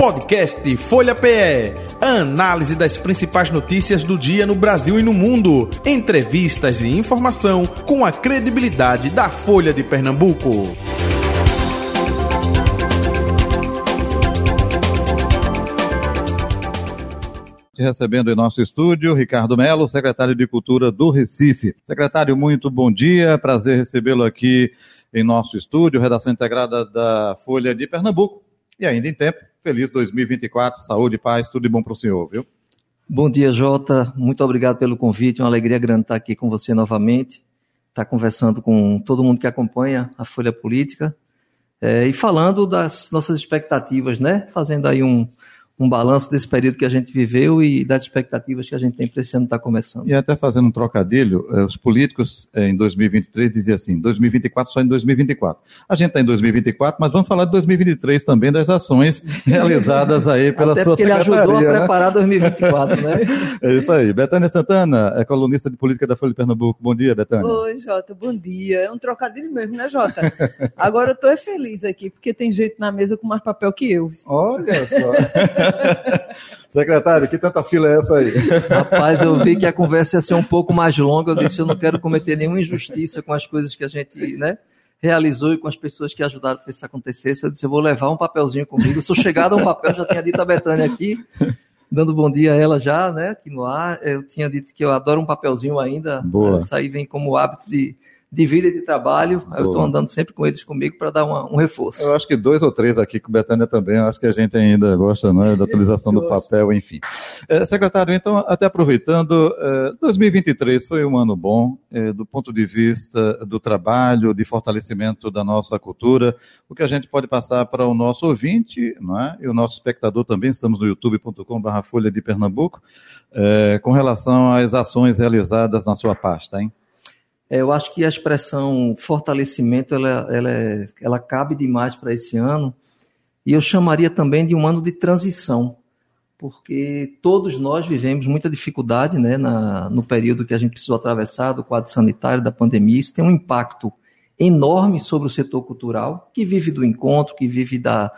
Podcast Folha PE. Análise das principais notícias do dia no Brasil e no mundo. Entrevistas e informação com a credibilidade da Folha de Pernambuco. recebendo em nosso estúdio Ricardo Melo, secretário de Cultura do Recife. Secretário, muito bom dia, prazer recebê-lo aqui em nosso estúdio, redação integrada da Folha de Pernambuco. E ainda em tempo, feliz 2024, saúde, paz, tudo de bom para o senhor, viu? Bom dia, Jota. Muito obrigado pelo convite. Uma alegria grande estar aqui com você novamente, estar conversando com todo mundo que acompanha a Folha Política é, e falando das nossas expectativas, né? Fazendo aí um, um balanço desse período que a gente viveu e das expectativas que a gente tem para esse ano estar tá começando. E até fazendo um trocadilho, eh, os políticos eh, em 2023 diziam assim, 2024 só em 2024. A gente está em 2024, mas vamos falar de 2023 também, das ações realizadas aí pela até sua porque secretaria. ele ajudou a né? preparar 2024, né? É isso aí. Betânia Santana, é colunista de política da Folha de Pernambuco. Bom dia, Betânia. Oi, Jota, bom dia. É um trocadilho mesmo, né, Jota? Agora eu estou feliz aqui, porque tem gente na mesa com mais papel que eu. Olha só. Secretário, que tanta fila é essa aí? Rapaz, eu vi que a conversa ia ser um pouco mais longa. Eu disse: eu não quero cometer nenhuma injustiça com as coisas que a gente né, realizou e com as pessoas que ajudaram para isso acontecer. Eu disse: eu vou levar um papelzinho comigo. Eu sou chegado a um papel, já tinha dito a Betânia aqui, dando bom dia a ela já, né, aqui no ar. Eu tinha dito que eu adoro um papelzinho ainda. Boa. Isso aí vem como hábito de de vida e de trabalho. Eu estou andando sempre com eles comigo para dar uma, um reforço. Eu acho que dois ou três aqui com Betânia também. Eu acho que a gente ainda gosta né, da atualização do papel, enfim. É, secretário, então, até aproveitando, é, 2023 foi um ano bom é, do ponto de vista do trabalho, de fortalecimento da nossa cultura. O que a gente pode passar para o nosso ouvinte não é? e o nosso espectador também, estamos no youtube.com.br Folha de Pernambuco, é, com relação às ações realizadas na sua pasta, hein? É, eu acho que a expressão fortalecimento ela, ela, é, ela cabe demais para esse ano e eu chamaria também de um ano de transição, porque todos nós vivemos muita dificuldade né, na, no período que a gente precisou atravessar do quadro sanitário, da pandemia. Isso tem um impacto enorme sobre o setor cultural, que vive do encontro, que vive da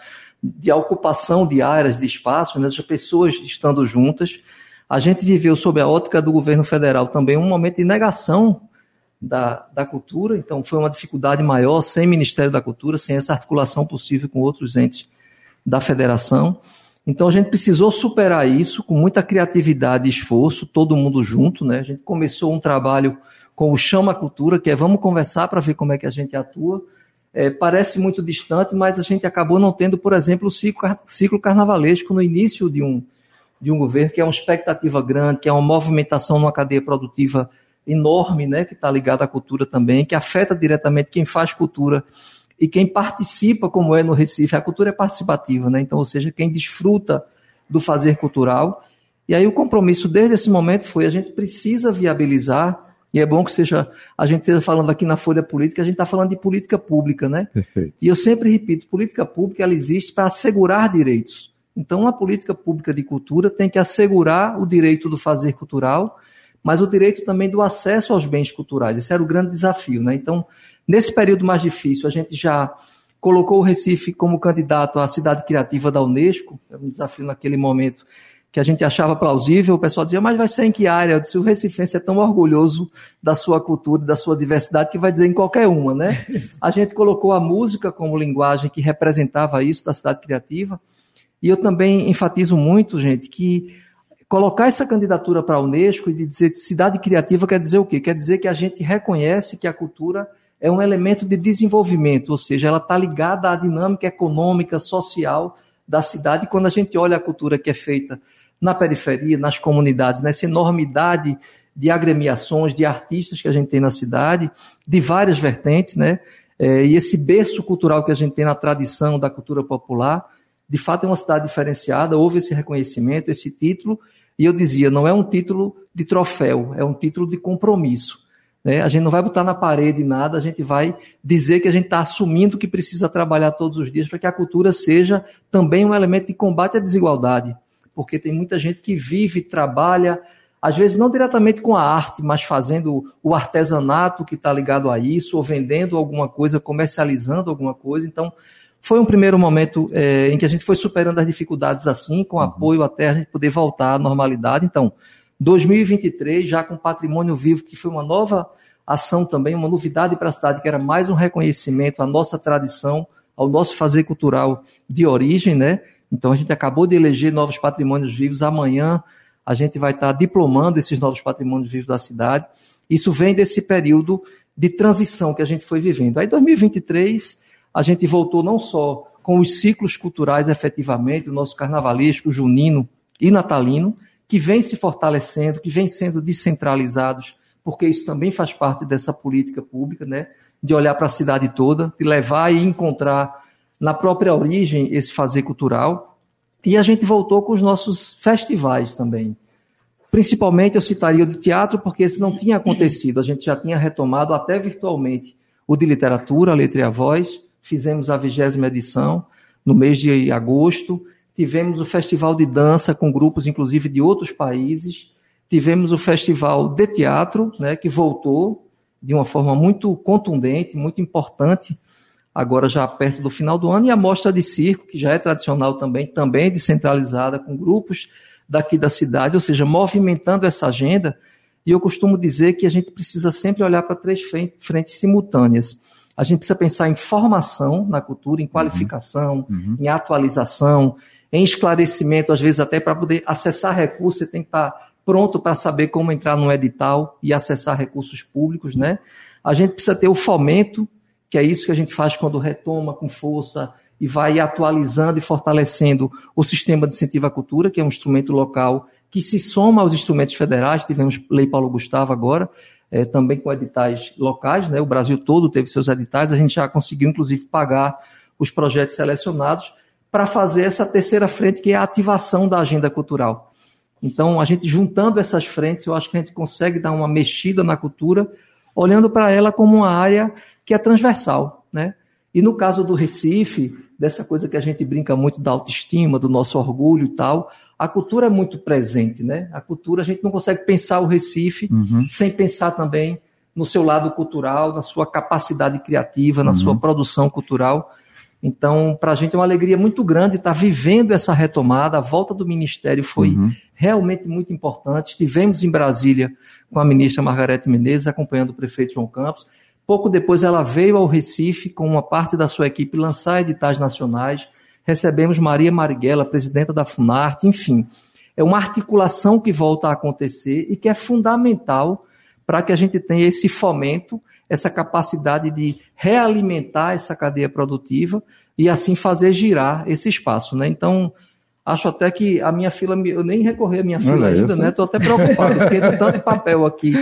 de ocupação de áreas, de espaços, né, as pessoas estando juntas. A gente viveu, sob a ótica do governo federal, também um momento de negação da, da cultura, então foi uma dificuldade maior sem Ministério da Cultura, sem essa articulação possível com outros entes da federação. Então a gente precisou superar isso com muita criatividade e esforço, todo mundo junto, né? A gente começou um trabalho com o Chama Cultura, que é vamos conversar para ver como é que a gente atua. É, parece muito distante, mas a gente acabou não tendo, por exemplo, o ciclo, ciclo carnavalesco no início de um, de um governo, que é uma expectativa grande, que é uma movimentação numa cadeia produtiva enorme, né, que está ligado à cultura também, que afeta diretamente quem faz cultura e quem participa, como é no Recife. A cultura é participativa, né? Então, ou seja, quem desfruta do fazer cultural. E aí o compromisso desde esse momento foi a gente precisa viabilizar e é bom que seja a gente esteja falando aqui na Folha Política, a gente está falando de política pública, né? Perfeito. E eu sempre repito, política pública ela existe para assegurar direitos. Então, a política pública de cultura tem que assegurar o direito do fazer cultural mas o direito também do acesso aos bens culturais. Esse era o grande desafio. Né? Então, nesse período mais difícil, a gente já colocou o Recife como candidato à cidade criativa da Unesco, era um desafio naquele momento que a gente achava plausível, o pessoal dizia, mas vai ser em que área? Eu disse, o recifense é tão orgulhoso da sua cultura, da sua diversidade, que vai dizer em qualquer uma, né? A gente colocou a música como linguagem que representava isso da cidade criativa, e eu também enfatizo muito, gente, que colocar essa candidatura para a Unesco e dizer cidade criativa quer dizer o quê? Quer dizer que a gente reconhece que a cultura é um elemento de desenvolvimento, ou seja, ela está ligada à dinâmica econômica, social da cidade. E quando a gente olha a cultura que é feita na periferia, nas comunidades, nessa enormidade de agremiações, de artistas que a gente tem na cidade, de várias vertentes, né? É, e esse berço cultural que a gente tem na tradição da cultura popular, de fato é uma cidade diferenciada, houve esse reconhecimento, esse título, e eu dizia, não é um título de troféu, é um título de compromisso. Né? A gente não vai botar na parede nada, a gente vai dizer que a gente está assumindo que precisa trabalhar todos os dias para que a cultura seja também um elemento de combate à desigualdade. Porque tem muita gente que vive, trabalha, às vezes não diretamente com a arte, mas fazendo o artesanato que está ligado a isso, ou vendendo alguma coisa, comercializando alguma coisa. Então, foi um primeiro momento é, em que a gente foi superando as dificuldades assim, com uhum. apoio até a gente poder voltar à normalidade. Então, 2023, já com patrimônio vivo, que foi uma nova ação também, uma novidade para a cidade, que era mais um reconhecimento à nossa tradição, ao nosso fazer cultural de origem, né? Então a gente acabou de eleger novos patrimônios vivos. Amanhã a gente vai estar diplomando esses novos patrimônios vivos da cidade. Isso vem desse período de transição que a gente foi vivendo. Aí, 2023, a gente voltou não só com os ciclos culturais efetivamente, o nosso carnavalesco, junino e natalino, que vem se fortalecendo, que vem sendo descentralizados, porque isso também faz parte dessa política pública, né? De olhar para a cidade toda, de levar e encontrar na própria origem esse fazer cultural. E a gente voltou com os nossos festivais também. Principalmente eu citaria o de teatro, porque esse não tinha acontecido. A gente já tinha retomado até virtualmente o de literatura, a letra e a voz. Fizemos a vigésima edição no mês de agosto. Tivemos o festival de dança com grupos, inclusive, de outros países. Tivemos o festival de teatro, né, que voltou de uma forma muito contundente, muito importante agora já perto do final do ano, e a mostra de circo, que já é tradicional também, também descentralizada, com grupos daqui da cidade, ou seja, movimentando essa agenda. E eu costumo dizer que a gente precisa sempre olhar para três frentes simultâneas. A gente precisa pensar em formação na cultura, em qualificação, uhum. uhum. em atualização, em esclarecimento, às vezes até para poder acessar recursos, você tem que estar pronto para saber como entrar no edital e acessar recursos públicos, né? A gente precisa ter o fomento que é isso que a gente faz quando retoma com força e vai atualizando e fortalecendo o sistema de incentivo à cultura, que é um instrumento local que se soma aos instrumentos federais. Tivemos Lei Paulo Gustavo agora, é, também com editais locais, né? o Brasil todo teve seus editais, a gente já conseguiu, inclusive, pagar os projetos selecionados para fazer essa terceira frente, que é a ativação da agenda cultural. Então, a gente juntando essas frentes, eu acho que a gente consegue dar uma mexida na cultura, olhando para ela como uma área que é transversal, né? E no caso do Recife, dessa coisa que a gente brinca muito da autoestima, do nosso orgulho e tal, a cultura é muito presente, né? A cultura, a gente não consegue pensar o Recife uhum. sem pensar também no seu lado cultural, na sua capacidade criativa, na uhum. sua produção cultural. Então, para a gente é uma alegria muito grande estar vivendo essa retomada. A volta do Ministério foi uhum. realmente muito importante. Estivemos em Brasília com a ministra Margarete Menezes, acompanhando o prefeito João Campos. Pouco depois ela veio ao Recife com uma parte da sua equipe lançar editais nacionais. Recebemos Maria Marighella, presidenta da Funarte, enfim. É uma articulação que volta a acontecer e que é fundamental para que a gente tenha esse fomento, essa capacidade de realimentar essa cadeia produtiva e assim fazer girar esse espaço. Né? Então, Acho até que a minha fila, eu nem recorri à minha fila Olha ainda, né? Estou até preocupado, tem tanto papel aqui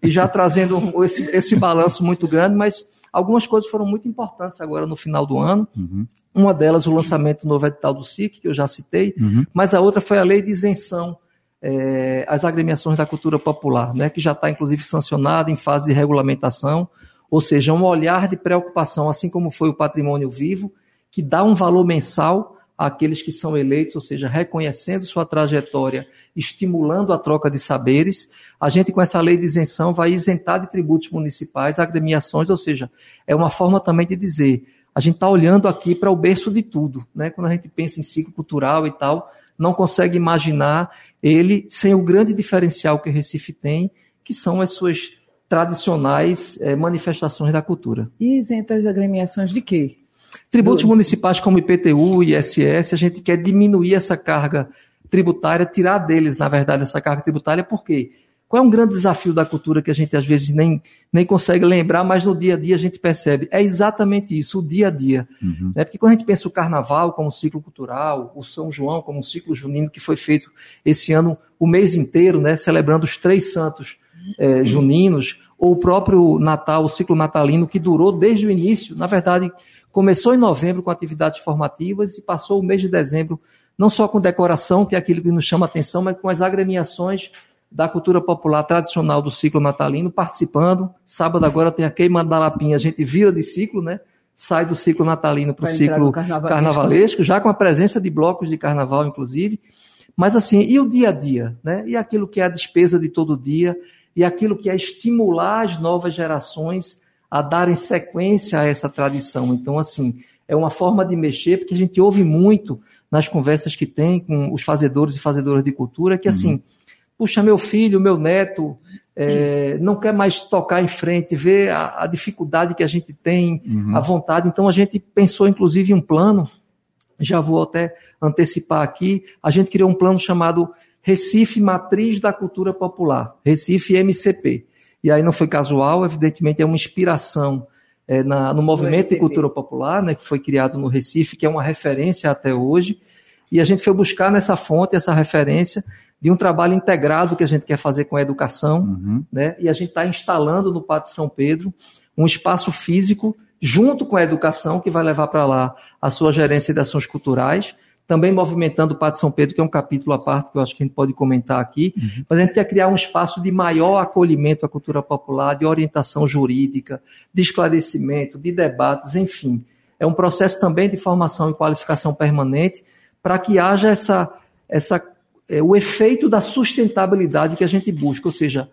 e já trazendo esse, esse balanço muito grande, mas algumas coisas foram muito importantes agora no final do ano. Uhum. Uma delas, o lançamento do novo edital do SIC, que eu já citei, uhum. mas a outra foi a lei de isenção é, às agremiações da cultura popular, né? Que já está, inclusive, sancionada em fase de regulamentação, ou seja, um olhar de preocupação, assim como foi o patrimônio vivo, que dá um valor mensal àqueles que são eleitos, ou seja, reconhecendo sua trajetória, estimulando a troca de saberes. A gente, com essa lei de isenção, vai isentar de tributos municipais agremiações, ou seja, é uma forma também de dizer, a gente está olhando aqui para o berço de tudo, né? Quando a gente pensa em ciclo cultural e tal, não consegue imaginar ele sem o grande diferencial que o Recife tem, que são as suas tradicionais é, manifestações da cultura. E isenta as agremiações de quê? Tributos municipais como IPTU e ISS, a gente quer diminuir essa carga tributária, tirar deles, na verdade, essa carga tributária, por quê? Qual é um grande desafio da cultura que a gente às vezes nem, nem consegue lembrar, mas no dia a dia a gente percebe? É exatamente isso, o dia a dia. Uhum. Né? Porque quando a gente pensa o carnaval como ciclo cultural, o São João como ciclo junino, que foi feito esse ano o mês inteiro, né? celebrando os três santos é, juninos, ou o próprio Natal, o ciclo natalino, que durou desde o início, na verdade, Começou em novembro com atividades formativas e passou o mês de dezembro não só com decoração, que é aquilo que nos chama atenção, mas com as agremiações da cultura popular tradicional do ciclo natalino participando. Sábado agora tem a queima da lapinha, a gente vira de ciclo, né? Sai do ciclo natalino para o ciclo carnavalesco. carnavalesco, já com a presença de blocos de carnaval, inclusive. Mas assim, e o dia a dia, né? E aquilo que é a despesa de todo dia, e aquilo que é estimular as novas gerações a darem sequência a essa tradição. Então, assim, é uma forma de mexer, porque a gente ouve muito nas conversas que tem com os fazedores e fazedoras de cultura, que assim, uhum. puxa, meu filho, meu neto, é, não quer mais tocar em frente, ver a, a dificuldade que a gente tem, uhum. a vontade. Então a gente pensou, inclusive, em um plano, já vou até antecipar aqui, a gente criou um plano chamado Recife Matriz da Cultura Popular, Recife MCP. E aí não foi casual, evidentemente é uma inspiração é, na, no movimento de cultura popular, né, que foi criado no Recife, que é uma referência até hoje. E a gente foi buscar nessa fonte, essa referência, de um trabalho integrado que a gente quer fazer com a educação, uhum. né? E a gente está instalando no Pátio São Pedro um espaço físico junto com a educação que vai levar para lá a sua gerência de ações culturais, também movimentando o Pátio São Pedro, que é um capítulo à parte que eu acho que a gente pode comentar aqui, uhum. mas a gente quer criar um espaço de maior acolhimento à cultura popular, de orientação jurídica, de esclarecimento, de debates, enfim. É um processo também de formação e qualificação permanente para que haja essa, essa é, o efeito da sustentabilidade que a gente busca, ou seja,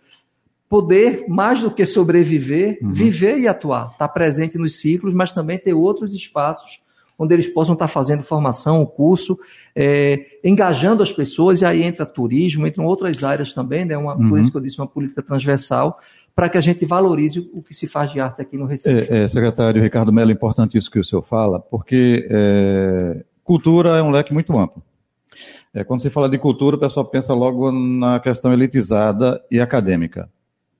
poder, mais do que sobreviver, uhum. viver e atuar, estar presente nos ciclos, mas também ter outros espaços onde eles possam estar fazendo formação, curso, é, engajando as pessoas, e aí entra turismo, entram outras áreas também, né? Uma, uhum. Por isso que eu disse uma política transversal, para que a gente valorize o que se faz de arte aqui no Recife. É, é, secretário Ricardo Mello, é importante isso que o senhor fala, porque é, cultura é um leque muito amplo. É, quando se fala de cultura, o pessoal pensa logo na questão elitizada e acadêmica.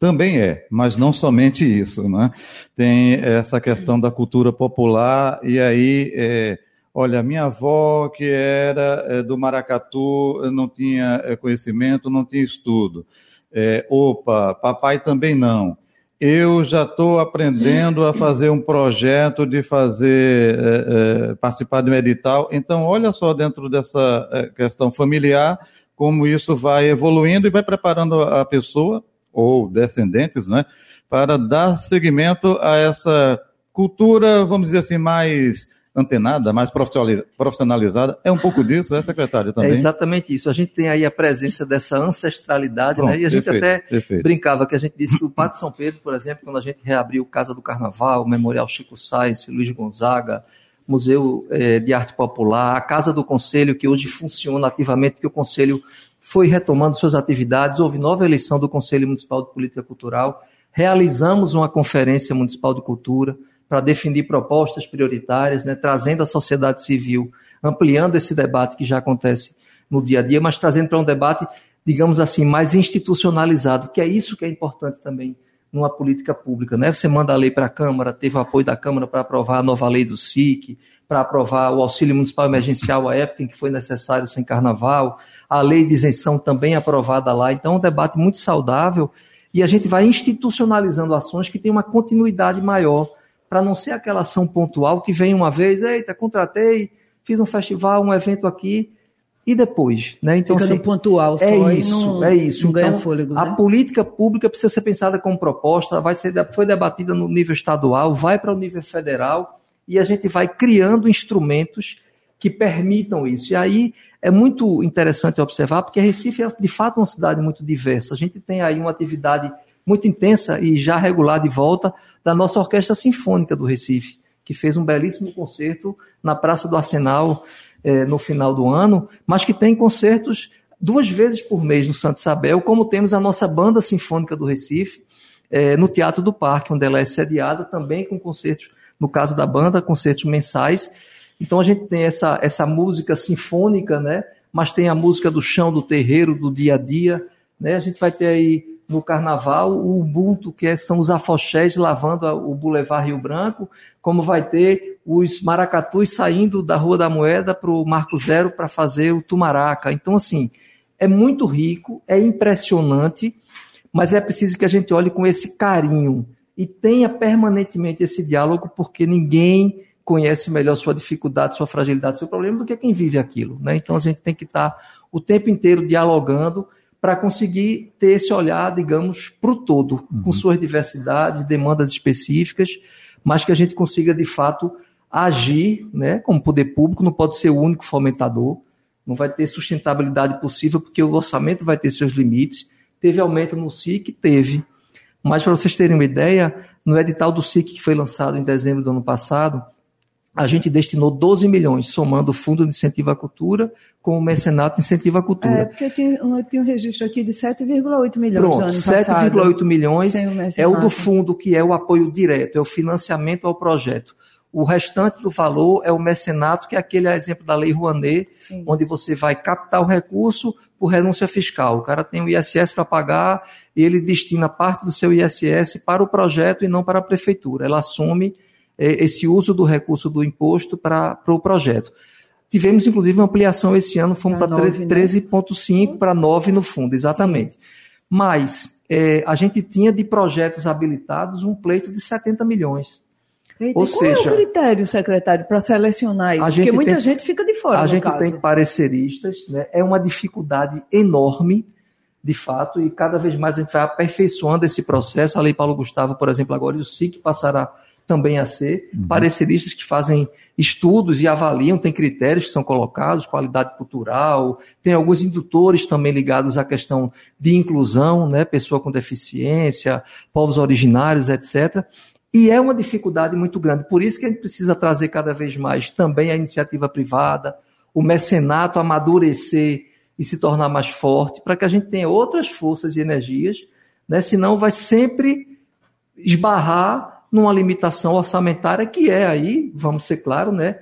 Também é, mas não somente isso. Né? Tem essa questão da cultura popular, e aí, é, olha, minha avó, que era é, do Maracatu, não tinha é, conhecimento, não tinha estudo. É, opa, papai também não eu já estou aprendendo a fazer um projeto de fazer, é, é, participar de um edital. Então, olha só dentro dessa questão familiar, como isso vai evoluindo e vai preparando a pessoa, ou descendentes, né, para dar seguimento a essa cultura, vamos dizer assim, mais antenada, mais profissionalizada. É um pouco disso, é, secretário, também? É exatamente isso. A gente tem aí a presença dessa ancestralidade, Pronto, né? E a gente perfeito, até perfeito. brincava que a gente disse que o Pátio São Pedro, por exemplo, quando a gente reabriu Casa do Carnaval, o Memorial Chico Sainz, Luiz Gonzaga, Museu é, de Arte Popular, a Casa do Conselho, que hoje funciona ativamente, porque o Conselho foi retomando suas atividades, houve nova eleição do Conselho Municipal de Política Cultural, realizamos uma conferência municipal de cultura, para definir propostas prioritárias, né, trazendo a sociedade civil, ampliando esse debate que já acontece no dia a dia, mas trazendo para um debate, digamos assim, mais institucionalizado, que é isso que é importante também numa política pública. Né? Você manda a lei para a Câmara, teve o apoio da Câmara para aprovar a nova lei do SIC, para aprovar o auxílio municipal emergencial à época em que foi necessário sem carnaval, a lei de isenção também aprovada lá. Então, é um debate muito saudável e a gente vai institucionalizando ações que têm uma continuidade maior para não ser aquela ação pontual que vem uma vez, eita, contratei, fiz um festival, um evento aqui, e depois, né? Então, Fica assim, pontual só é isso, não, é isso. Não então, fôlego, né? A política pública precisa ser pensada como proposta, vai ser, foi debatida no nível estadual, vai para o nível federal, e a gente vai criando instrumentos que permitam isso. E aí é muito interessante observar, porque Recife é de fato uma cidade muito diversa. A gente tem aí uma atividade muito intensa e já regular de volta da nossa Orquestra Sinfônica do Recife, que fez um belíssimo concerto na Praça do Arsenal eh, no final do ano, mas que tem concertos duas vezes por mês no Santo Isabel, como temos a nossa Banda Sinfônica do Recife, eh, no Teatro do Parque, onde ela é sediada, também com concertos, no caso da banda, concertos mensais. Então a gente tem essa, essa música sinfônica, né? mas tem a música do chão, do terreiro, do dia a dia. Né? A gente vai ter aí no carnaval o Ubuntu, que é, são os afoxés lavando o Boulevard Rio Branco, como vai ter os maracatus saindo da Rua da Moeda para o Marco Zero para fazer o Tumaraca. Então, assim, é muito rico, é impressionante, mas é preciso que a gente olhe com esse carinho e tenha permanentemente esse diálogo, porque ninguém conhece melhor sua dificuldade, sua fragilidade, seu problema do que quem vive aquilo. Né? Então a gente tem que estar o tempo inteiro dialogando para conseguir ter esse olhar, digamos, para o todo, uhum. com suas diversidades, demandas específicas, mas que a gente consiga, de fato, agir né, como poder público, não pode ser o único fomentador, não vai ter sustentabilidade possível, porque o orçamento vai ter seus limites. Teve aumento no SIC? Teve. Mas, para vocês terem uma ideia, no edital do SIC que foi lançado em dezembro do ano passado, a gente destinou 12 milhões, somando o Fundo de Incentivo à Cultura com o Mecenato Incentivo à Cultura. É, porque eu tinha, um registro aqui de 7,8 milhões Pronto, 7,8 milhões é o do fundo, que é o apoio direto, é o financiamento ao projeto. O restante do valor é o mecenato, que é aquele exemplo da Lei Rouanet, Sim. onde você vai captar o recurso por renúncia fiscal. O cara tem o ISS para pagar e ele destina parte do seu ISS para o projeto e não para a prefeitura. Ela assume é, esse uso do recurso do imposto para, para o projeto. Tivemos, inclusive, uma ampliação esse ano, fomos para 13,5 né? para 9 no fundo, exatamente. Sim. Mas é, a gente tinha de projetos habilitados um pleito de 70 milhões. Eita, Ou qual seja, é o critério, secretário, para selecionar isso? Porque muita tem, gente fica de fora. A gente caso. tem pareceristas, né? é uma dificuldade enorme, de fato, e cada vez mais a gente vai aperfeiçoando esse processo. A Lei Paulo Gustavo, por exemplo, agora e o SIC passará também a ser, uhum. pareceristas que fazem estudos e avaliam, tem critérios que são colocados, qualidade cultural, tem alguns indutores também ligados à questão de inclusão, né, pessoa com deficiência, povos originários, etc. E é uma dificuldade muito grande. Por isso que a gente precisa trazer cada vez mais também a iniciativa privada, o mecenato amadurecer e se tornar mais forte, para que a gente tenha outras forças e energias, né? senão vai sempre esbarrar numa limitação orçamentária que é aí, vamos ser claros, né?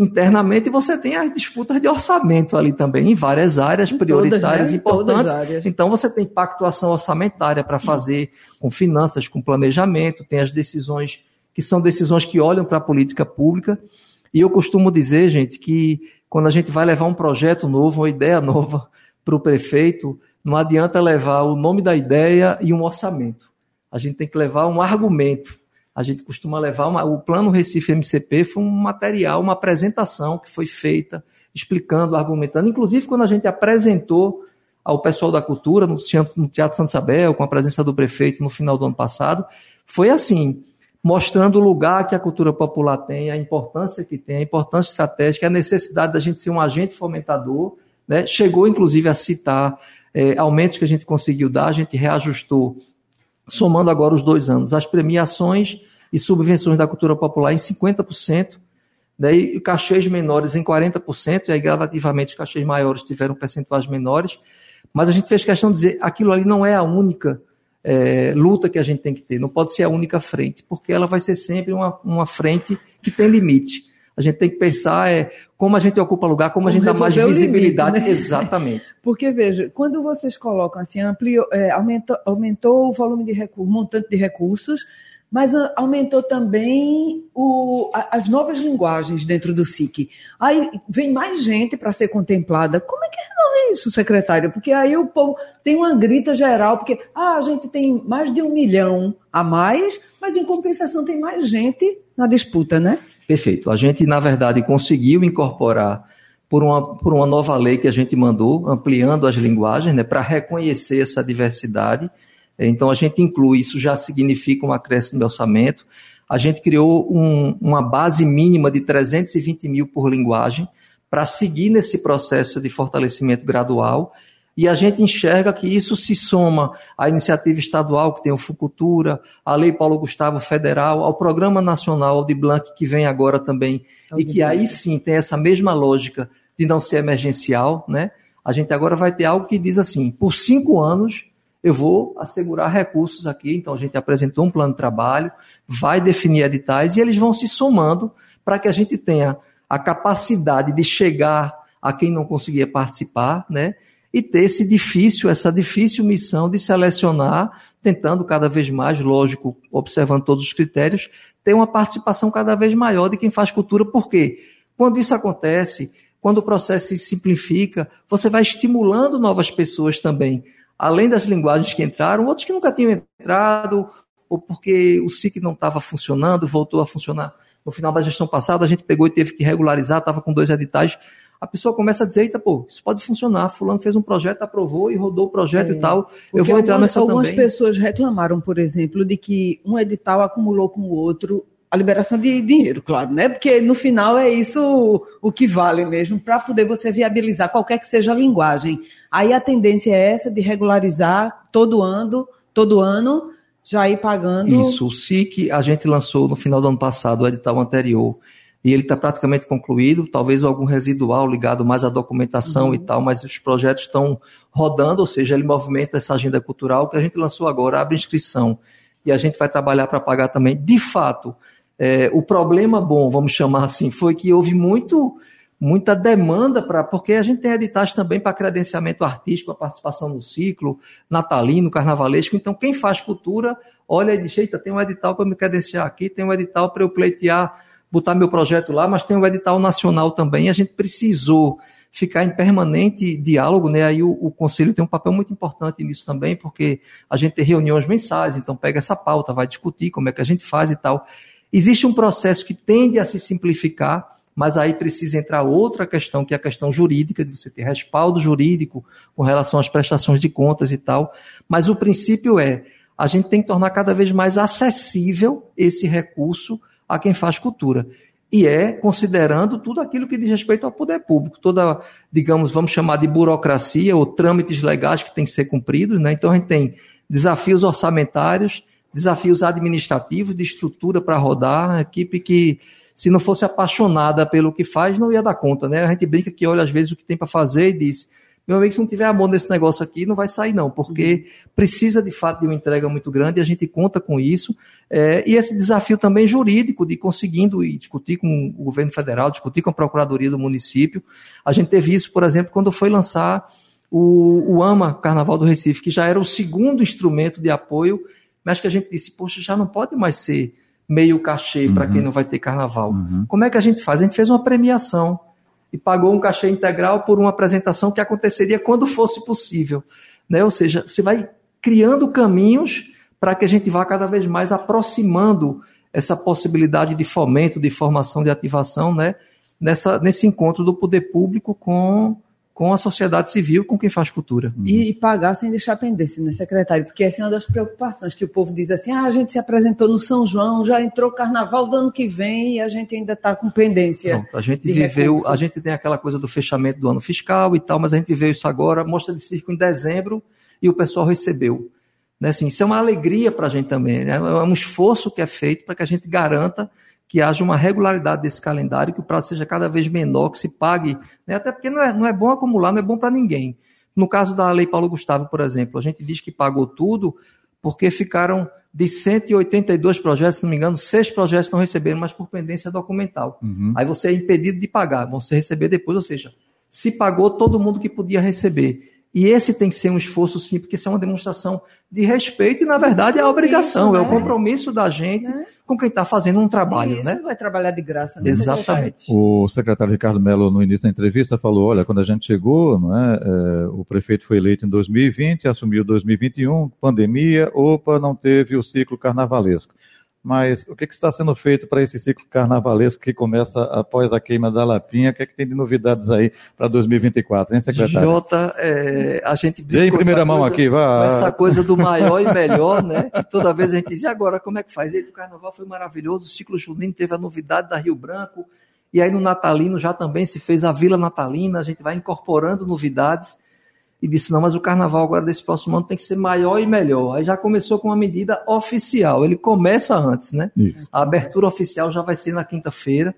Internamente você tem as disputas de orçamento ali também, em várias áreas prioritárias né? Todas, né? importantes. Então você tem pactuação orçamentária para fazer com finanças, com planejamento, tem as decisões que são decisões que olham para a política pública. E eu costumo dizer, gente, que quando a gente vai levar um projeto novo, uma ideia nova para o prefeito, não adianta levar o nome da ideia e um orçamento. A gente tem que levar um argumento a gente costuma levar uma, o plano Recife MCP foi um material, uma apresentação que foi feita explicando, argumentando, inclusive quando a gente apresentou ao pessoal da cultura no Teatro, no Teatro Isabel, com a presença do prefeito no final do ano passado, foi assim, mostrando o lugar que a cultura popular tem, a importância que tem, a importância estratégica, a necessidade da gente ser um agente fomentador, né? chegou inclusive a citar é, aumentos que a gente conseguiu dar, a gente reajustou somando agora os dois anos, as premiações e subvenções da cultura popular em 50%, daí né, cachês menores em 40%, e aí gradativamente os cachês maiores tiveram percentuais menores, mas a gente fez questão de dizer aquilo ali não é a única é, luta que a gente tem que ter, não pode ser a única frente, porque ela vai ser sempre uma, uma frente que tem limite. A gente tem que pensar é, como a gente ocupa lugar, como, como a gente dá mais visibilidade. Limite, né? Exatamente. Porque, veja, quando vocês colocam assim, ampliou, é, aumentou, aumentou o volume de recursos, montante de recursos, mas aumentou também o, as novas linguagens dentro do SIC. Aí vem mais gente para ser contemplada. Como é que resolve isso, secretário? Porque aí o povo tem uma grita geral, porque ah, a gente tem mais de um milhão a mais, mas em compensação tem mais gente na disputa, né? Perfeito. A gente, na verdade, conseguiu incorporar por uma, por uma nova lei que a gente mandou, ampliando as linguagens, né, para reconhecer essa diversidade então, a gente inclui, isso já significa um acréscimo de orçamento. A gente criou um, uma base mínima de 320 mil por linguagem para seguir nesse processo de fortalecimento gradual. E a gente enxerga que isso se soma à iniciativa estadual, que tem o Fucultura, à Lei Paulo Gustavo Federal, ao Programa Nacional de Blanc, que vem agora também, e que aí sim tem essa mesma lógica de não ser emergencial, né? A gente agora vai ter algo que diz assim: por cinco anos, eu vou assegurar recursos aqui. Então, a gente apresentou um plano de trabalho, vai definir editais e eles vão se somando para que a gente tenha a capacidade de chegar a quem não conseguia participar, né? E ter esse difícil, essa difícil missão de selecionar, tentando cada vez mais, lógico, observando todos os critérios, ter uma participação cada vez maior de quem faz cultura. Por quê? Quando isso acontece, quando o processo se simplifica, você vai estimulando novas pessoas também além das linguagens que entraram, outros que nunca tinham entrado, ou porque o SIC não estava funcionando, voltou a funcionar no final da gestão passada, a gente pegou e teve que regularizar, estava com dois editais. A pessoa começa a dizer, eita, pô, isso pode funcionar. Fulano fez um projeto, aprovou e rodou o projeto é, e tal. Eu vou entrar algumas, nessa algumas também. Algumas pessoas reclamaram, por exemplo, de que um edital acumulou com o outro a liberação de dinheiro, claro, né? Porque no final é isso o que vale mesmo, para poder você viabilizar qualquer que seja a linguagem. Aí a tendência é essa de regularizar todo ano, todo ano, já ir pagando. Isso, o SIC a gente lançou no final do ano passado, o edital anterior. e ele está praticamente concluído, talvez algum residual ligado mais à documentação uhum. e tal, mas os projetos estão rodando, ou seja, ele movimenta essa agenda cultural que a gente lançou agora, abre inscrição, e a gente vai trabalhar para pagar também. De fato, é, o problema bom, vamos chamar assim, foi que houve muito muita demanda para porque a gente tem editais também para credenciamento artístico, a participação no ciclo, natalino, carnavalesco. Então, quem faz cultura, olha e diz: Eita, tem um edital para me credenciar aqui, tem um edital para eu pleitear, botar meu projeto lá, mas tem um edital nacional também. a gente precisou ficar em permanente diálogo, né? Aí o, o, conselho tem um papel muito importante nisso também, porque a gente tem reuniões mensais, então pega essa pauta, vai discutir como é que a gente faz e tal. Existe um processo que tende a se simplificar mas aí precisa entrar outra questão, que é a questão jurídica, de você ter respaldo jurídico com relação às prestações de contas e tal. Mas o princípio é, a gente tem que tornar cada vez mais acessível esse recurso a quem faz cultura. E é considerando tudo aquilo que diz respeito ao poder público, toda, digamos, vamos chamar de burocracia ou trâmites legais que têm que ser cumpridos. Né? Então a gente tem desafios orçamentários, desafios administrativos, de estrutura para rodar, equipe que se não fosse apaixonada pelo que faz, não ia dar conta, né? A gente brinca que olha às vezes o que tem para fazer e diz: meu amigo, se não tiver amor nesse negócio aqui, não vai sair, não, porque precisa de fato de uma entrega muito grande e a gente conta com isso. É, e esse desafio também jurídico de conseguindo e discutir com o governo federal, discutir com a Procuradoria do município. A gente teve isso, por exemplo, quando foi lançar o, o AMA Carnaval do Recife, que já era o segundo instrumento de apoio, mas que a gente disse, poxa, já não pode mais ser meio cachê uhum. para quem não vai ter carnaval. Uhum. Como é que a gente faz? A gente fez uma premiação e pagou um cachê integral por uma apresentação que aconteceria quando fosse possível. Né? Ou seja, você vai criando caminhos para que a gente vá cada vez mais aproximando essa possibilidade de fomento, de formação, de ativação, né? Nessa, nesse encontro do poder público com com a sociedade civil, com quem faz cultura. E, e pagar sem deixar pendência, né, secretário? Porque essa é uma das preocupações que o povo diz assim: ah, a gente se apresentou no São João, já entrou carnaval do ano que vem e a gente ainda está com pendência. Pronto, a gente viveu, recurso. a gente tem aquela coisa do fechamento do ano fiscal e tal, mas a gente viveu isso agora, mostra de circo em dezembro e o pessoal recebeu. Né, assim, isso é uma alegria para a gente também, né? é um esforço que é feito para que a gente garanta que haja uma regularidade desse calendário, que o prazo seja cada vez menor, que se pague, né? até porque não é, não é bom acumular, não é bom para ninguém. No caso da Lei Paulo Gustavo, por exemplo, a gente diz que pagou tudo porque ficaram de 182 projetos, se não me engano, seis projetos não receberam, mas por pendência documental. Uhum. Aí você é impedido de pagar, vão se receber depois, ou seja, se pagou todo mundo que podia receber. E esse tem que ser um esforço, sim, porque isso é uma demonstração de respeito e, na verdade, é a obrigação, né? é o compromisso da gente né? com quem está fazendo um trabalho. Isso, né? vai trabalhar de graça. Né? Exatamente. O secretário Ricardo Mello, no início da entrevista, falou, olha, quando a gente chegou, não é, é o prefeito foi eleito em 2020, assumiu 2021, pandemia, opa, não teve o ciclo carnavalesco. Mas o que, que, está sendo feito para esse ciclo carnavalesco que começa após a queima da Lapinha? O que, é que tem de novidades aí para 2024, hein, secretário? Jota, é, a gente Vem em primeira mão coisa, aqui, vá. Essa coisa do maior e melhor, né? E toda vez a gente diz, e agora, como é que faz? E o carnaval foi maravilhoso, o ciclo junino teve a novidade da Rio Branco, e aí no Natalino já também se fez a Vila Natalina, a gente vai incorporando novidades e disse: não, mas o carnaval agora desse próximo ano tem que ser maior e melhor. Aí já começou com uma medida oficial. Ele começa antes, né? Isso. A abertura oficial já vai ser na quinta-feira.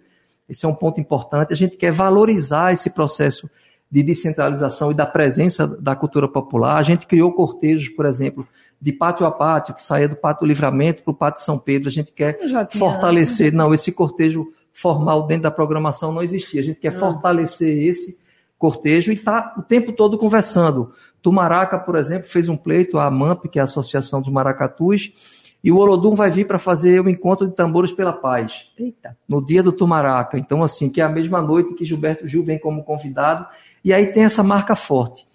Esse é um ponto importante. A gente quer valorizar esse processo de descentralização e da presença da cultura popular. A gente criou cortejos, por exemplo, de pátio a pátio, que saía do Pátio Livramento para o Pátio São Pedro. A gente quer fortalecer. Não, esse cortejo formal dentro da programação não existia. A gente quer ah. fortalecer esse cortejo e está o tempo todo conversando. Tumaraca, por exemplo, fez um pleito, a AMAMP, que é a Associação dos Maracatus, e o Olodum vai vir para fazer o encontro de tambores pela paz. Eita. No dia do Tumaraca. Então, assim, que é a mesma noite que Gilberto Gil vem como convidado. E aí tem essa marca forte.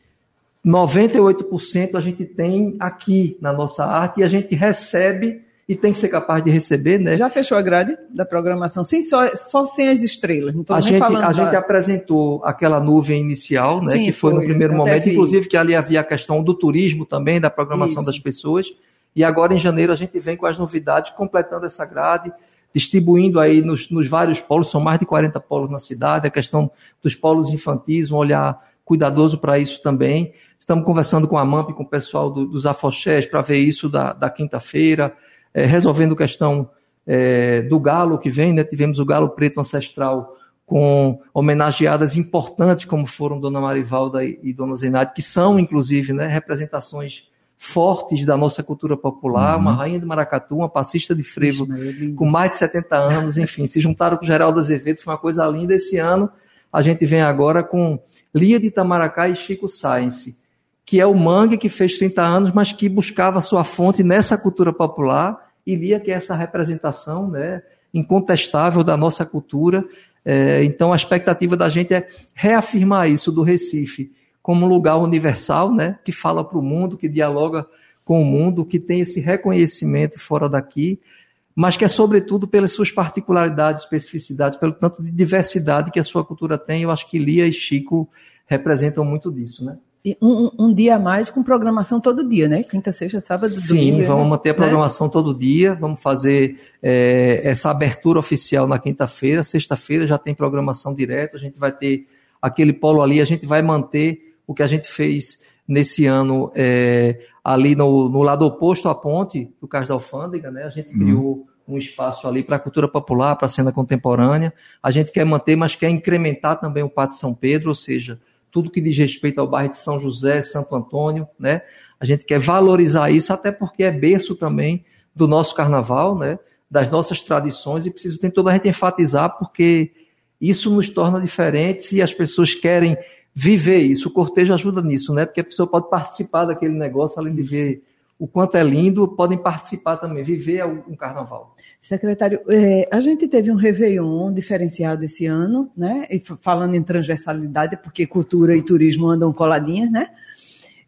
98% a gente tem aqui na nossa arte e a gente recebe e tem que ser capaz de receber, né? Já fechou a grade da programação, sem só, só sem as estrelas. Não a gente, a da... gente apresentou aquela nuvem inicial, né? Sim, que foi, foi, no primeiro momento, inclusive que ali havia a questão do turismo também, da programação Isso. das pessoas. E agora em janeiro a gente vem com as novidades, completando essa grade, distribuindo aí nos, nos vários polos, são mais de 40 polos na cidade, a questão dos polos infantis, um olhar cuidadoso para isso também. Estamos conversando com a MAMP, com o pessoal do, dos afoxés, para ver isso da, da quinta-feira é, resolvendo questão é, do galo que vem, né? Tivemos o galo preto ancestral com homenageadas importantes, como foram Dona Marivalda e, e Dona Zenaide, que são, inclusive, né, representações fortes da nossa cultura popular, uhum. uma rainha de maracatu, uma passista de frevo Ixi, com mais de 70 anos, enfim, se juntaram com Geraldo Azevedo, foi uma coisa linda. Esse ano a gente vem agora com Lia de Itamaracá e Chico Science, que é o mangue que fez 30 anos, mas que buscava sua fonte nessa cultura popular, e Lia que é essa representação né, incontestável da nossa cultura. É, então a expectativa da gente é reafirmar isso do Recife como um lugar universal, né, que fala para o mundo, que dialoga com o mundo, que tem esse reconhecimento fora daqui, mas que é sobretudo pelas suas particularidades, especificidades, pelo tanto de diversidade que a sua cultura tem. Eu acho que Lia e Chico representam muito disso, né? Um, um, dia a mais com programação todo dia, né? Quinta, sexta, sábado, Sim, domingo. Sim, vamos né? manter a programação né? todo dia. Vamos fazer é, essa abertura oficial na quinta-feira. Sexta-feira já tem programação direta. A gente vai ter aquele polo ali. A gente vai manter o que a gente fez nesse ano é, ali no, no, lado oposto à ponte do Cais da Alfândega, né? A gente uhum. criou um espaço ali para a cultura popular, para a cena contemporânea. A gente quer manter, mas quer incrementar também o Pátio São Pedro, ou seja, tudo que diz respeito ao bairro de São José, Santo Antônio, né? A gente quer valorizar isso, até porque é berço também do nosso carnaval, né? Das nossas tradições, e preciso tem toda a gente enfatizar, porque isso nos torna diferentes e as pessoas querem viver isso. O cortejo ajuda nisso, né? Porque a pessoa pode participar daquele negócio, além de ver o quanto é lindo, podem participar também, viver um carnaval. Secretário, é, a gente teve um Réveillon diferenciado esse ano, né? E falando em transversalidade, porque cultura e turismo andam coladinhas, né?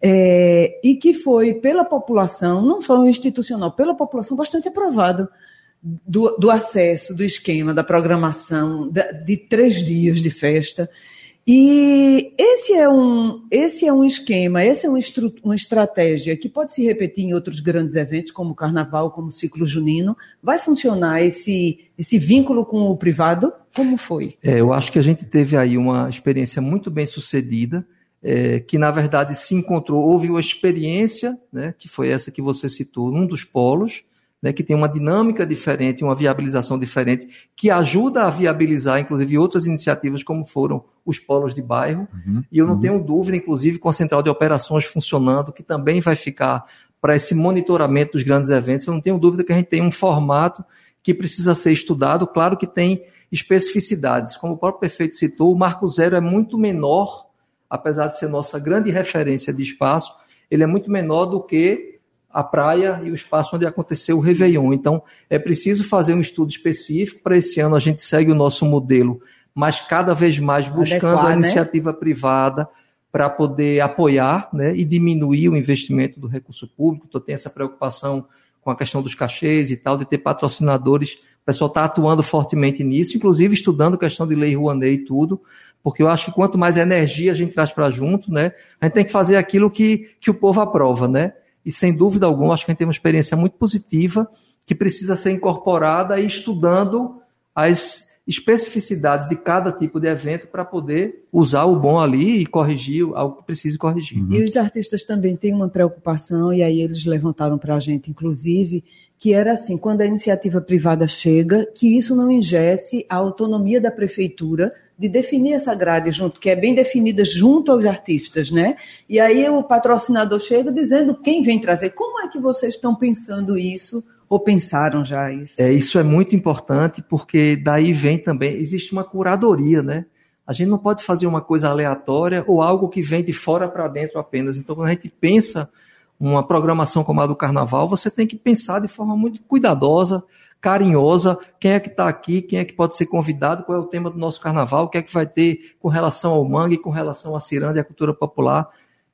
É, e que foi pela população, não só institucional, pela população bastante aprovado do, do acesso, do esquema, da programação, de, de três dias de festa. E esse é um, esse é um esquema, essa é uma, uma estratégia que pode se repetir em outros grandes eventos, como o Carnaval, como o Ciclo Junino. Vai funcionar esse, esse vínculo com o privado? Como foi? É, eu acho que a gente teve aí uma experiência muito bem sucedida, é, que na verdade se encontrou, houve uma experiência, né, que foi essa que você citou, num dos polos, né, que tem uma dinâmica diferente, uma viabilização diferente, que ajuda a viabilizar, inclusive, outras iniciativas, como foram os polos de bairro. Uhum, e eu não uhum. tenho dúvida, inclusive, com a central de operações funcionando, que também vai ficar para esse monitoramento dos grandes eventos. Eu não tenho dúvida que a gente tem um formato que precisa ser estudado. Claro que tem especificidades. Como o próprio prefeito citou, o Marco Zero é muito menor, apesar de ser nossa grande referência de espaço, ele é muito menor do que a praia e o espaço onde aconteceu o Réveillon. Então, é preciso fazer um estudo específico. Para esse ano, a gente segue o nosso modelo, mas cada vez mais buscando Adequar, a né? iniciativa né? privada para poder apoiar né, e diminuir o investimento do recurso público. Então, tem essa preocupação com a questão dos cachês e tal, de ter patrocinadores. O pessoal está atuando fortemente nisso, inclusive estudando a questão de lei Rouanet e tudo, porque eu acho que quanto mais energia a gente traz para junto, né, a gente tem que fazer aquilo que, que o povo aprova, né? E sem dúvida alguma, acho que a gente tem uma experiência muito positiva que precisa ser incorporada e estudando as especificidades de cada tipo de evento para poder usar o bom ali e corrigir algo que precise corrigir. E os artistas também têm uma preocupação, e aí eles levantaram para a gente, inclusive, que era assim, quando a iniciativa privada chega, que isso não ingesse a autonomia da prefeitura de definir essa grade junto, que é bem definida junto aos artistas, né? E aí o patrocinador chega dizendo quem vem trazer. Como é que vocês estão pensando isso ou pensaram já isso? É, isso é muito importante porque daí vem também, existe uma curadoria, né? A gente não pode fazer uma coisa aleatória ou algo que vem de fora para dentro apenas. Então, quando a gente pensa uma programação como a do carnaval, você tem que pensar de forma muito cuidadosa, carinhosa, quem é que está aqui, quem é que pode ser convidado, qual é o tema do nosso carnaval, o que é que vai ter com relação ao mangue, com relação à ciranda e à cultura popular.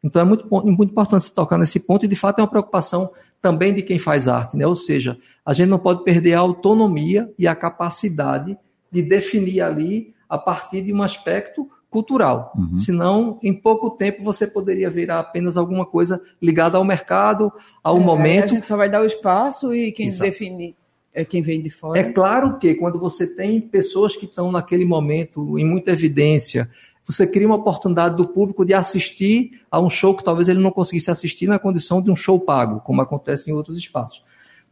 Então é muito, muito importante se tocar nesse ponto e, de fato, é uma preocupação também de quem faz arte, né? Ou seja, a gente não pode perder a autonomia e a capacidade de definir ali a partir de um aspecto cultural. Uhum. Senão, em pouco tempo, você poderia virar apenas alguma coisa ligada ao mercado, ao é, momento. A gente só vai dar o espaço e quem Exato. define é quem vem de fora. É claro que quando você tem pessoas que estão naquele momento em muita evidência, você cria uma oportunidade do público de assistir a um show que talvez ele não conseguisse assistir na condição de um show pago, como acontece em outros espaços.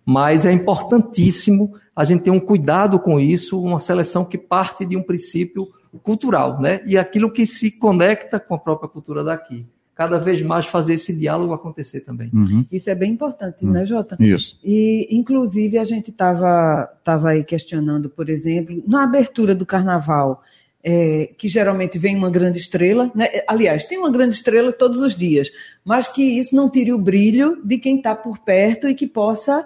mas é importantíssimo a gente ter um cuidado com isso, uma seleção que parte de um princípio cultural, né? E aquilo que se conecta com a própria cultura daqui. Cada vez mais fazer esse diálogo acontecer também. Uhum. Isso é bem importante, uhum. né, Jota? Isso. E, inclusive, a gente estava tava aí questionando, por exemplo, na abertura do carnaval, é, que geralmente vem uma grande estrela, né? aliás, tem uma grande estrela todos os dias, mas que isso não tire o brilho de quem está por perto e que possa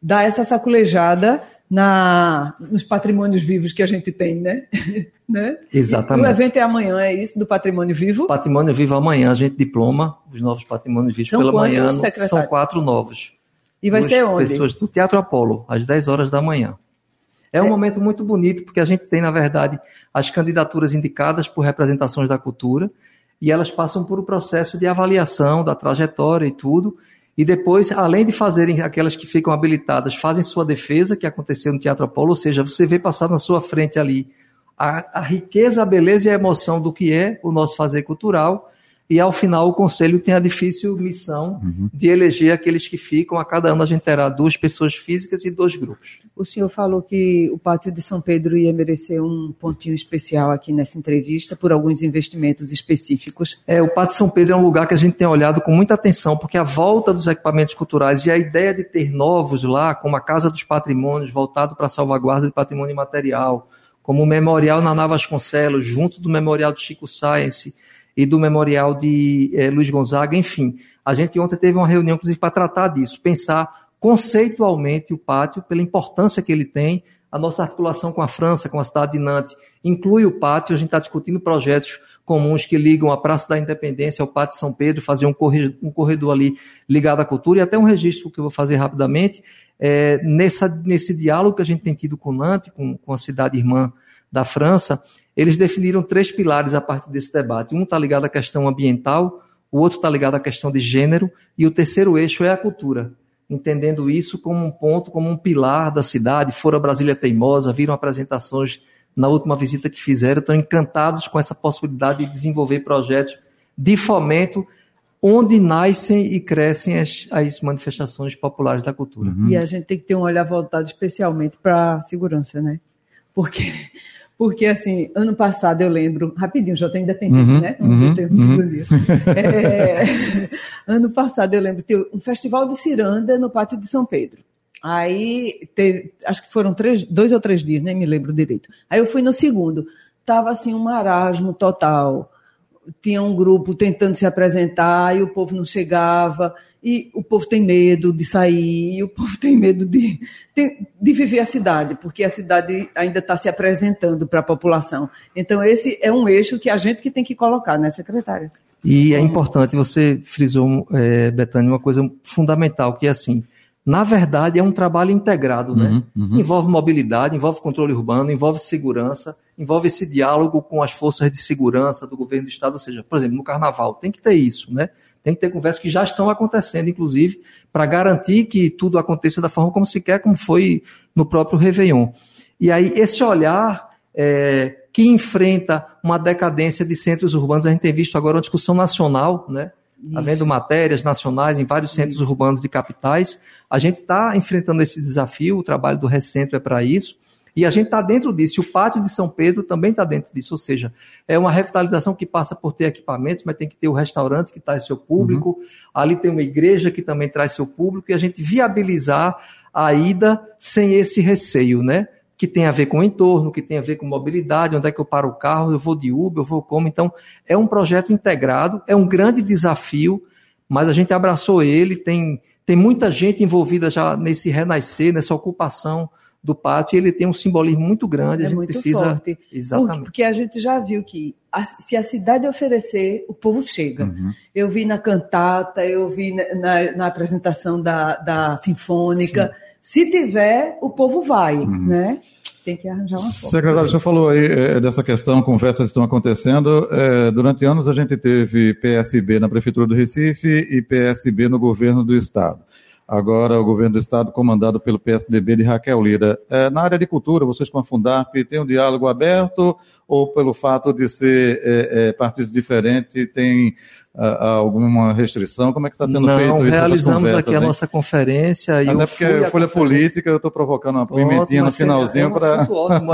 dar essa saculejada na, nos patrimônios vivos que a gente tem, né? né? Exatamente. o evento é amanhã, é isso, do Patrimônio Vivo? Patrimônio Vivo amanhã, a gente diploma os novos patrimônios vivos são pela manhã. Secretário? São quatro novos. E vai ser onde? Pessoas do Teatro Apolo, às 10 horas da manhã. É um é. momento muito bonito, porque a gente tem, na verdade, as candidaturas indicadas por representações da cultura, e elas passam por o um processo de avaliação da trajetória e tudo, e depois, além de fazerem aquelas que ficam habilitadas, fazem sua defesa, que aconteceu no Teatro Apolo, ou seja, você vê passar na sua frente ali a, a riqueza, a beleza e a emoção do que é o nosso fazer cultural, e ao final o conselho tem a difícil missão uhum. de eleger aqueles que ficam. A cada ano a gente terá duas pessoas físicas e dois grupos. O senhor falou que o Pátio de São Pedro ia merecer um pontinho especial aqui nessa entrevista por alguns investimentos específicos. É, o Pátio de São Pedro é um lugar que a gente tem olhado com muita atenção, porque a volta dos equipamentos culturais e a ideia de ter novos lá, como a Casa dos Patrimônios, voltado para a salvaguarda de patrimônio material, como o Memorial Naná Vasconcelos, junto do Memorial do Chico Science, e do Memorial de eh, Luiz Gonzaga, enfim. A gente ontem teve uma reunião, inclusive, para tratar disso, pensar conceitualmente o pátio, pela importância que ele tem, a nossa articulação com a França, com a cidade de Nantes, inclui o pátio, a gente está discutindo projetos comuns que ligam a Praça da Independência ao Pátio São Pedro, fazer um corredor, um corredor ali ligado à cultura, e até um registro que eu vou fazer rapidamente, é, nessa, nesse diálogo que a gente tem tido com Nantes, com, com a cidade irmã da França, eles definiram três pilares a partir desse debate. Um está ligado à questão ambiental, o outro está ligado à questão de gênero, e o terceiro eixo é a cultura. Entendendo isso como um ponto, como um pilar da cidade. Fora Brasília Teimosa, viram apresentações na última visita que fizeram, estão encantados com essa possibilidade de desenvolver projetos de fomento onde nascem e crescem as, as manifestações populares da cultura. Uhum. E a gente tem que ter um olhar voltado especialmente para a segurança, né? Porque porque, assim, ano passado eu lembro, rapidinho, já ainda tem uhum, né? Uhum, tem um uhum. É, ano passado eu lembro, ter um festival de ciranda no Pátio de São Pedro. Aí, teve, acho que foram três, dois ou três dias, nem me lembro direito. Aí eu fui no segundo. Tava, assim, um marasmo total. Tinha um grupo tentando se apresentar e o povo não chegava e o povo tem medo de sair, o povo tem medo de, de, de viver a cidade, porque a cidade ainda está se apresentando para a população. Então, esse é um eixo que a gente que tem que colocar, né, secretária? E é importante, você frisou, é, Betânia, uma coisa fundamental, que é assim, na verdade, é um trabalho integrado, né? Uhum, uhum. Envolve mobilidade, envolve controle urbano, envolve segurança, envolve esse diálogo com as forças de segurança do governo do estado, ou seja, por exemplo, no carnaval, tem que ter isso, né? Tem que ter conversas que já estão acontecendo, inclusive, para garantir que tudo aconteça da forma como se quer, como foi no próprio Réveillon. E aí, esse olhar é, que enfrenta uma decadência de centros urbanos, a gente tem visto agora uma discussão nacional, né? Isso. havendo matérias nacionais em vários centros isso. urbanos de capitais. A gente está enfrentando esse desafio, o trabalho do Recentro é para isso, e a gente está dentro disso. O Pátio de São Pedro também está dentro disso, ou seja, é uma revitalização que passa por ter equipamentos, mas tem que ter o restaurante que traz seu público, uhum. ali tem uma igreja que também traz seu público, e a gente viabilizar a ida sem esse receio, né? Que tem a ver com o entorno, que tem a ver com mobilidade, onde é que eu paro o carro, eu vou de Uber, eu vou como. Então, é um projeto integrado, é um grande desafio, mas a gente abraçou ele, tem, tem muita gente envolvida já nesse renascer, nessa ocupação do pátio, e ele tem um simbolismo muito grande, é a gente muito precisa... Forte. Exatamente. Porque a gente já viu que a, se a cidade oferecer, o povo chega. Uhum. Eu vi na cantata, eu vi na, na, na apresentação da, da Sinfônica... Sim. Se tiver, o povo vai, uhum. né? tem que arranjar uma forma. Secretário, você falou aí é, dessa questão, conversas estão acontecendo. É, durante anos a gente teve PSB na Prefeitura do Recife e PSB no governo do Estado. Agora o governo do Estado comandado pelo PSDB de Raquel Lira. É, na área de cultura, vocês com a Fundap, tem um diálogo aberto ou pelo fato de ser é, é, partidos diferentes tem alguma restrição? Como é que está sendo Não, feito isso? realizamos aqui a hein? nossa conferência. E Até porque Folha Política, eu estou provocando uma pimentinha no finalzinho é para...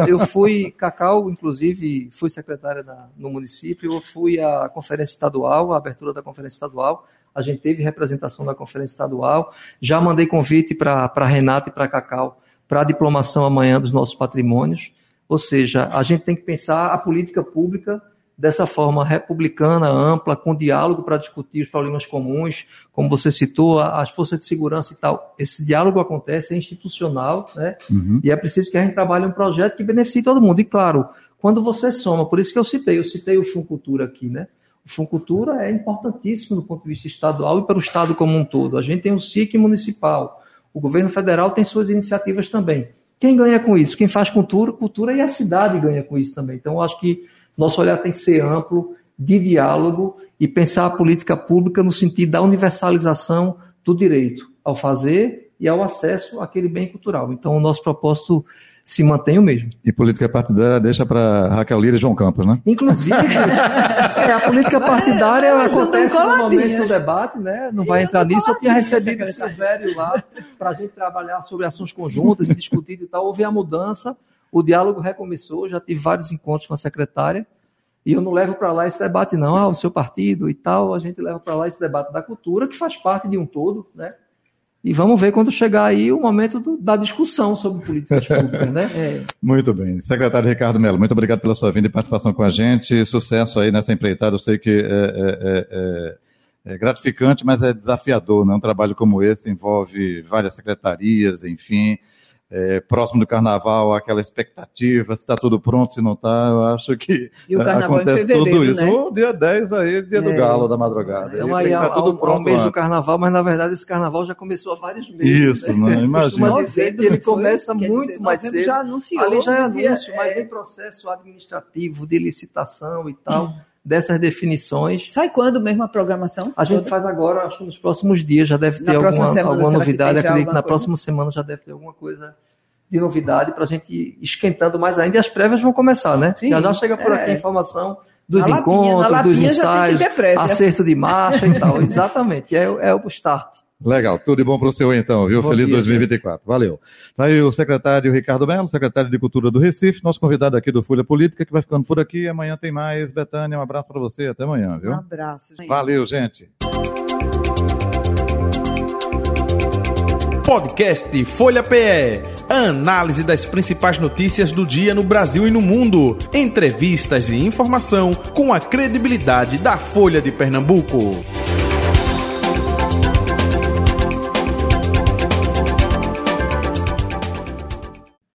Eu fui, Cacau, inclusive, fui secretária da, no município, eu fui à conferência estadual, a abertura da conferência estadual, a gente teve representação da conferência estadual, já mandei convite para Renata e para Cacau para a diplomação amanhã dos nossos patrimônios, ou seja, a gente tem que pensar a política pública dessa forma republicana, ampla, com diálogo para discutir os problemas comuns, como você citou, as forças de segurança e tal. Esse diálogo acontece, é institucional, né? Uhum. E é preciso que a gente trabalhe um projeto que beneficie todo mundo. E claro, quando você soma, por isso que eu citei, eu citei o Funcultura aqui, né? Funcultura é importantíssimo do ponto de vista estadual e para o Estado como um todo. A gente tem o SIC municipal, o governo federal tem suas iniciativas também. Quem ganha com isso? Quem faz cultura, cultura e a cidade ganha com isso também. Então, acho que nosso olhar tem que ser amplo, de diálogo e pensar a política pública no sentido da universalização do direito ao fazer e ao acesso àquele bem cultural. Então, o nosso propósito se mantém o mesmo. E política partidária deixa para Raquel Lira e João Campos, né? Inclusive, é, a política partidária é, acontece no momento do debate, né? Não vai entrar nisso. Eu tinha recebido o Silvério lá para a gente trabalhar sobre ações conjuntas e discutir e tal. Houve a mudança o diálogo recomeçou, já tive vários encontros com a secretária, e eu não levo para lá esse debate, não, ah, o seu partido e tal, a gente leva para lá esse debate da cultura, que faz parte de um todo, né? E vamos ver quando chegar aí o momento do, da discussão sobre políticas públicas, né? É. Muito bem. Secretário Ricardo Melo, muito obrigado pela sua vinda e participação com a gente. Sucesso aí nessa empreitada. Eu sei que é, é, é, é gratificante, mas é desafiador, né? Um trabalho como esse envolve várias secretarias, enfim é, próximo do carnaval, aquela expectativa, se está tudo pronto, se não está, eu acho que acontece tudo isso. Né? O dia 10 aí, dia é, do galo da madrugada. Então, aí, tá tudo pronto. Um mês do carnaval, mas na verdade esse carnaval já começou há vários meses. Isso, né? né? Imagina. dizer que ele começa foi, muito dizer, mais cedo. Já anunciou, Ali já é anúncio, mas tem processo administrativo de licitação e tal. dessas definições. Sai quando mesmo a programação? A gente faz agora, acho que nos próximos dias já deve ter alguma, alguma novidade. Acredito que na coisa? próxima semana já deve ter alguma coisa de novidade para a gente ir esquentando mais ainda. E as prévias vão começar, né? Sim, já já chega por é. aqui a informação dos na encontros, dos ensaios, acerto de marcha e tal. Exatamente, é, é o start. Legal, tudo de bom para o senhor então, viu? Bom Feliz dia, 2024. Gente. Valeu. Tá aí o secretário Ricardo Melo, secretário de Cultura do Recife, nosso convidado aqui do Folha Política, que vai ficando por aqui. Amanhã tem mais. Betânia, um abraço para você. Até amanhã, viu? Um abraço. Gente. Valeu, gente. Podcast Folha PE. Análise das principais notícias do dia no Brasil e no mundo. Entrevistas e informação com a credibilidade da Folha de Pernambuco.